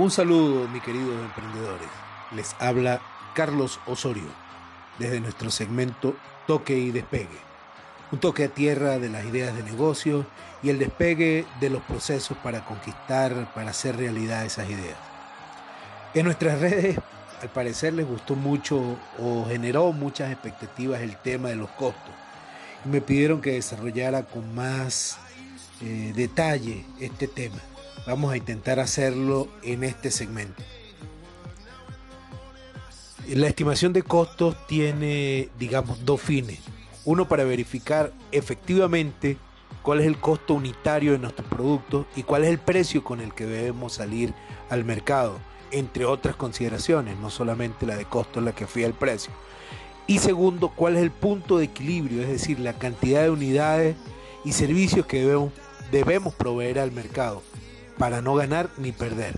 Un saludo, mi queridos emprendedores. Les habla Carlos Osorio desde nuestro segmento Toque y Despegue. Un toque a tierra de las ideas de negocio y el despegue de los procesos para conquistar, para hacer realidad esas ideas. En nuestras redes, al parecer les gustó mucho o generó muchas expectativas el tema de los costos. Y me pidieron que desarrollara con más eh, detalle este tema. Vamos a intentar hacerlo en este segmento. La estimación de costos tiene, digamos, dos fines. Uno para verificar efectivamente cuál es el costo unitario de nuestros productos y cuál es el precio con el que debemos salir al mercado, entre otras consideraciones, no solamente la de costo la que fía el precio. Y segundo, cuál es el punto de equilibrio, es decir, la cantidad de unidades y servicios que debemos proveer al mercado para no ganar ni perder.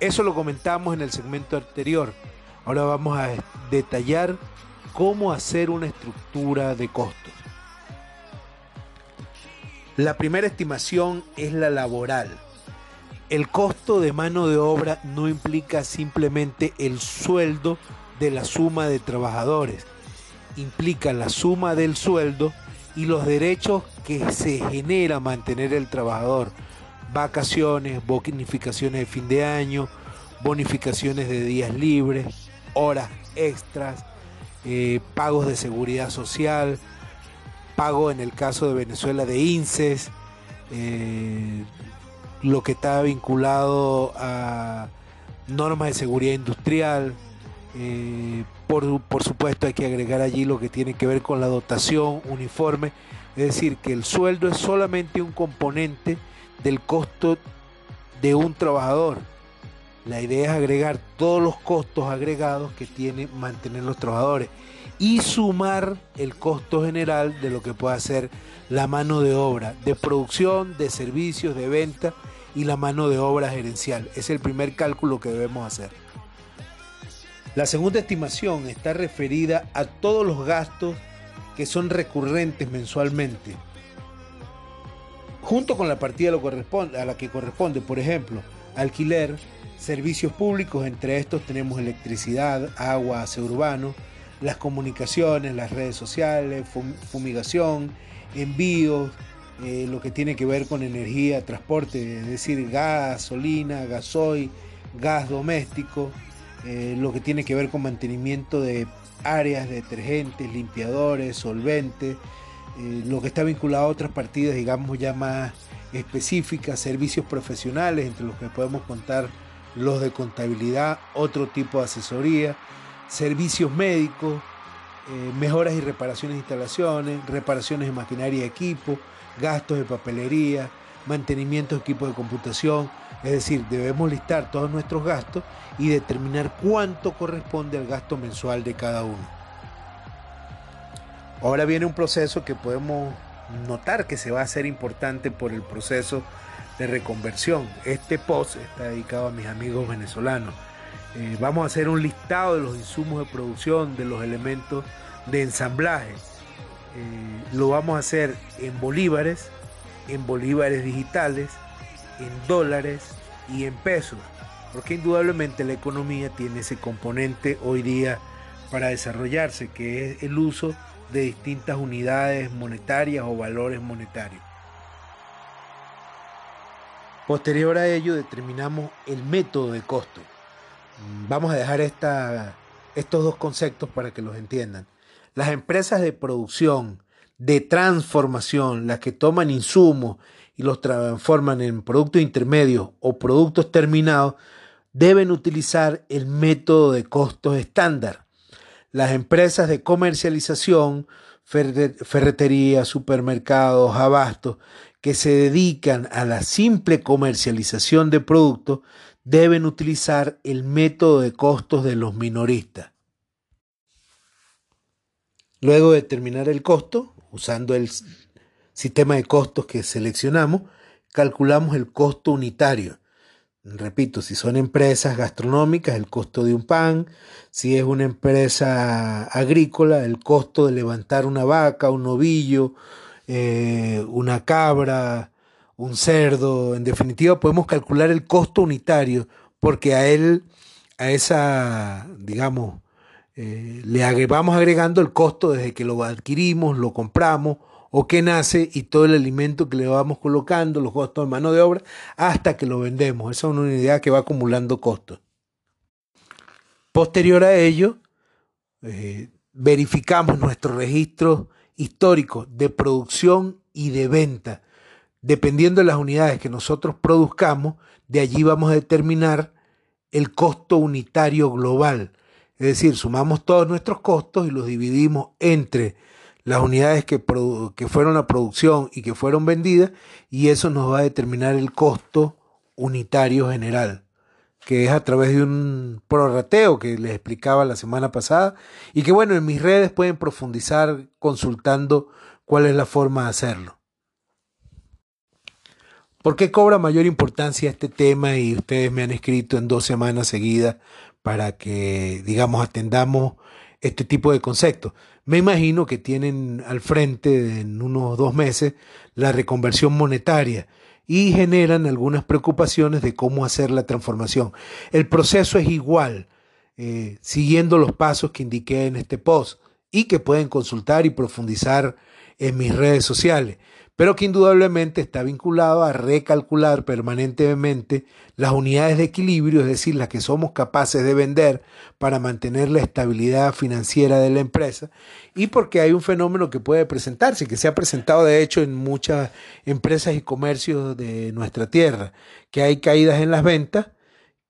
Eso lo comentamos en el segmento anterior. Ahora vamos a detallar cómo hacer una estructura de costos. La primera estimación es la laboral. El costo de mano de obra no implica simplemente el sueldo de la suma de trabajadores, implica la suma del sueldo y los derechos que se genera mantener el trabajador, vacaciones, bonificaciones de fin de año, bonificaciones de días libres, horas extras, eh, pagos de seguridad social, pago en el caso de Venezuela de INSES, eh, lo que está vinculado a normas de seguridad industrial. Eh, por, por supuesto hay que agregar allí lo que tiene que ver con la dotación uniforme, es decir, que el sueldo es solamente un componente del costo de un trabajador. La idea es agregar todos los costos agregados que tiene mantener los trabajadores y sumar el costo general de lo que puede hacer la mano de obra, de producción, de servicios, de venta y la mano de obra gerencial. Es el primer cálculo que debemos hacer. La segunda estimación está referida a todos los gastos que son recurrentes mensualmente, junto con la partida a la que corresponde, por ejemplo, alquiler, servicios públicos, entre estos tenemos electricidad, agua, aseo urbano, las comunicaciones, las redes sociales, fumigación, envíos, eh, lo que tiene que ver con energía, transporte, es decir, gasolina, gasoil, gas doméstico, eh, lo que tiene que ver con mantenimiento de áreas, detergentes, limpiadores, solventes, eh, lo que está vinculado a otras partidas, digamos ya más específicas, servicios profesionales, entre los que podemos contar los de contabilidad, otro tipo de asesoría, servicios médicos, eh, mejoras y reparaciones de instalaciones, reparaciones de maquinaria y equipo, gastos de papelería, mantenimiento de equipos de computación, es decir, debemos listar todos nuestros gastos y determinar cuánto corresponde al gasto mensual de cada uno. Ahora viene un proceso que podemos notar que se va a hacer importante por el proceso de reconversión. Este post está dedicado a mis amigos venezolanos. Eh, vamos a hacer un listado de los insumos de producción, de los elementos de ensamblaje. Eh, lo vamos a hacer en bolívares, en bolívares digitales, en dólares y en pesos. Porque indudablemente la economía tiene ese componente hoy día para desarrollarse, que es el uso de distintas unidades monetarias o valores monetarios. Posterior a ello determinamos el método de costo. Vamos a dejar estos dos conceptos para que los entiendan. Las empresas de producción, de transformación, las que toman insumos y los transforman en productos intermedios o productos terminados, deben utilizar el método de costos estándar las empresas de comercialización, ferreterías, supermercados, abastos, que se dedican a la simple comercialización de productos, deben utilizar el método de costos de los minoristas. Luego de determinar el costo, usando el sistema de costos que seleccionamos, calculamos el costo unitario, Repito, si son empresas gastronómicas, el costo de un pan, si es una empresa agrícola, el costo de levantar una vaca, un novillo, eh, una cabra, un cerdo, en definitiva podemos calcular el costo unitario porque a él, a esa, digamos, eh, le vamos agregando el costo desde que lo adquirimos, lo compramos o que nace y todo el alimento que le vamos colocando, los costos de mano de obra, hasta que lo vendemos. Esa es una unidad que va acumulando costos. Posterior a ello, eh, verificamos nuestro registro histórico de producción y de venta. Dependiendo de las unidades que nosotros produzcamos, de allí vamos a determinar el costo unitario global. Es decir, sumamos todos nuestros costos y los dividimos entre las unidades que, que fueron a producción y que fueron vendidas y eso nos va a determinar el costo unitario general que es a través de un prorrateo que les explicaba la semana pasada y que bueno, en mis redes pueden profundizar consultando cuál es la forma de hacerlo. ¿Por qué cobra mayor importancia este tema y ustedes me han escrito en dos semanas seguidas para que, digamos, atendamos este tipo de conceptos? Me imagino que tienen al frente en unos dos meses la reconversión monetaria y generan algunas preocupaciones de cómo hacer la transformación. El proceso es igual, eh, siguiendo los pasos que indiqué en este post y que pueden consultar y profundizar en mis redes sociales pero que indudablemente está vinculado a recalcular permanentemente las unidades de equilibrio, es decir, las que somos capaces de vender para mantener la estabilidad financiera de la empresa, y porque hay un fenómeno que puede presentarse, que se ha presentado de hecho en muchas empresas y comercios de nuestra tierra, que hay caídas en las ventas,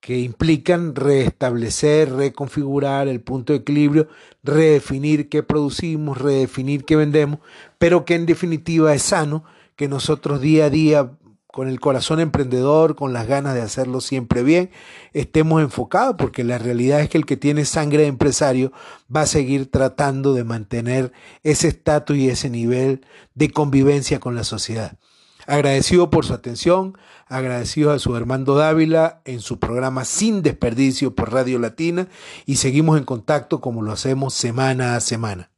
que implican restablecer, reconfigurar el punto de equilibrio, redefinir qué producimos, redefinir qué vendemos, pero que en definitiva es sano que nosotros día a día, con el corazón emprendedor, con las ganas de hacerlo siempre bien, estemos enfocados, porque la realidad es que el que tiene sangre de empresario va a seguir tratando de mantener ese estatus y ese nivel de convivencia con la sociedad. Agradecido por su atención, agradecido a su Armando Dávila en su programa Sin Desperdicio por Radio Latina y seguimos en contacto como lo hacemos semana a semana.